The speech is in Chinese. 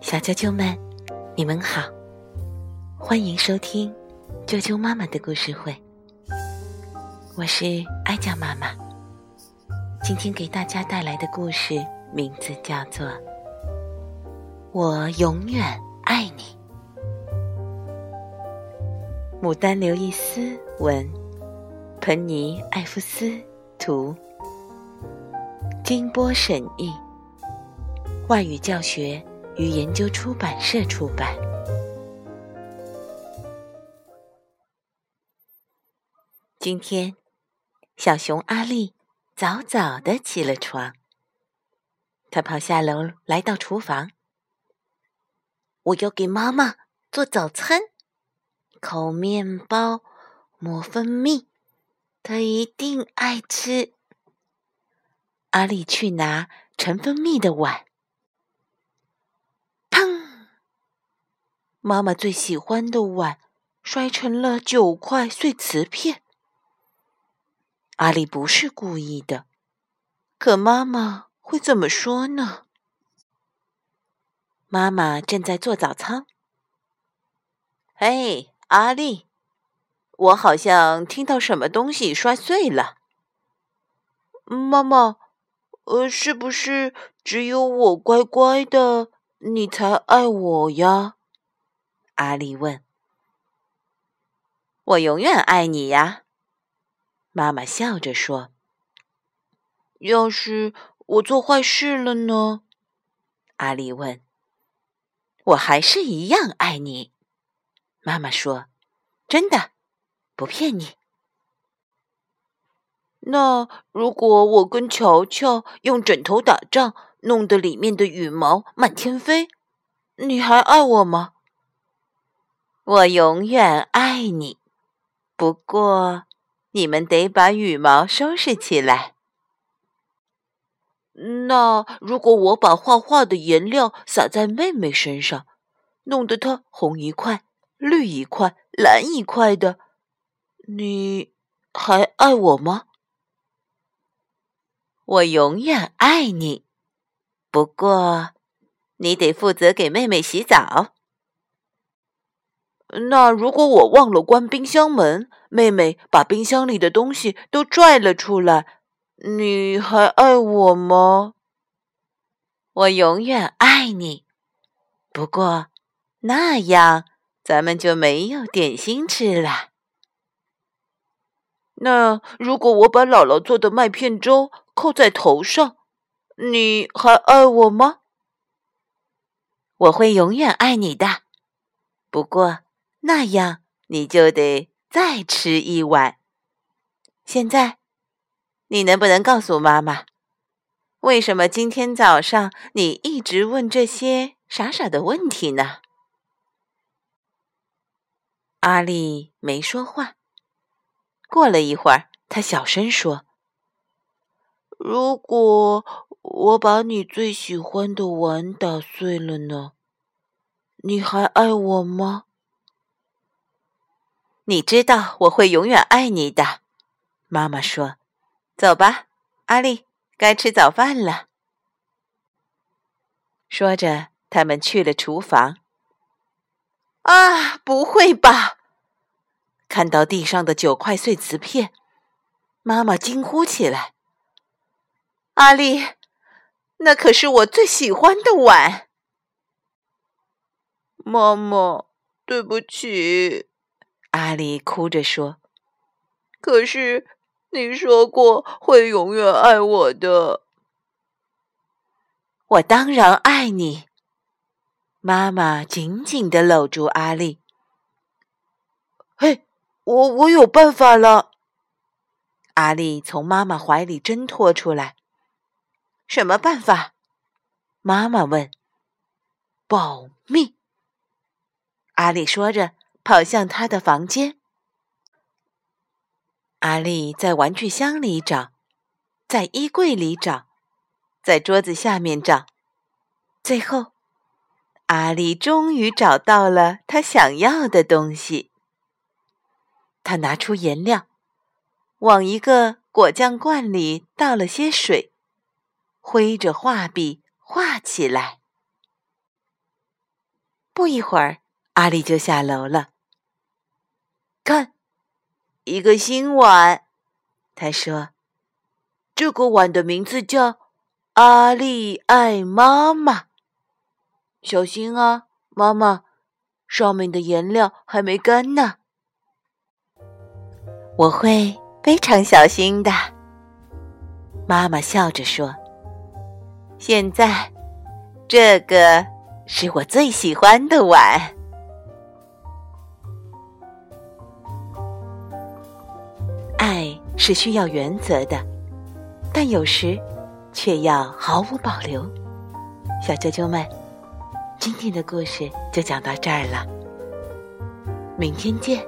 小啾啾们，你们好，欢迎收听啾啾妈妈的故事会。我是哀酱妈妈，今天给大家带来的故事名字叫做《我永远爱你》。牡丹刘易斯文，彭尼艾夫斯图，金波审译，外语教学与研究出版社出版。今天，小熊阿丽早早的起了床，他跑下楼来到厨房，我要给妈妈做早餐。烤面包，抹蜂蜜，他一定爱吃。阿丽去拿盛蜂蜜的碗，妈妈最喜欢的碗摔成了九块碎瓷片。阿丽不是故意的，可妈妈会怎么说呢？妈妈正在做早餐。嘿。阿丽，我好像听到什么东西摔碎了。妈妈，呃，是不是只有我乖乖的，你才爱我呀？阿丽问。我永远爱你呀，妈妈笑着说。要是我做坏事了呢？阿丽问。我还是一样爱你。妈妈说：“真的，不骗你。那如果我跟乔乔用枕头打仗，弄得里面的羽毛满天飞，你还爱我吗？”我永远爱你。不过，你们得把羽毛收拾起来。那如果我把画画的颜料洒在妹妹身上，弄得她红一块？绿一块，蓝一块的，你还爱我吗？我永远爱你，不过你得负责给妹妹洗澡。那如果我忘了关冰箱门，妹妹把冰箱里的东西都拽了出来，你还爱我吗？我永远爱你，不过那样。咱们就没有点心吃了。那如果我把姥姥做的麦片粥扣在头上，你还爱我吗？我会永远爱你的。不过那样你就得再吃一碗。现在，你能不能告诉妈妈，为什么今天早上你一直问这些傻傻的问题呢？阿丽没说话。过了一会儿，她小声说：“如果我把你最喜欢的碗打碎了呢？你还爱我吗？”你知道我会永远爱你的，妈妈说：“走吧，阿丽，该吃早饭了。”说着，他们去了厨房。啊，不会吧！看到地上的九块碎瓷片，妈妈惊呼起来：“阿丽，那可是我最喜欢的碗。”妈妈，对不起，阿丽哭着说：“可是你说过会永远爱我的。”我当然爱你。妈妈紧紧的搂住阿丽。嘿，我我有办法了。阿丽从妈妈怀里挣脱出来。什么办法？妈妈问。保密。阿丽说着，跑向他的房间。阿丽在玩具箱里找，在衣柜里找，在桌子下面找，最后。阿丽终于找到了她想要的东西。她拿出颜料，往一个果酱罐里倒了些水，挥着画笔画起来。不一会儿，阿丽就下楼了。看，一个新碗，他说：“这个碗的名字叫阿丽爱妈妈。小心啊，妈妈，上面的颜料还没干呢。”我会非常小心的。妈妈笑着说：“现在，这个是我最喜欢的碗。爱是需要原则的，但有时却要毫无保留。”小啾啾们，今天的故事就讲到这儿了，明天见。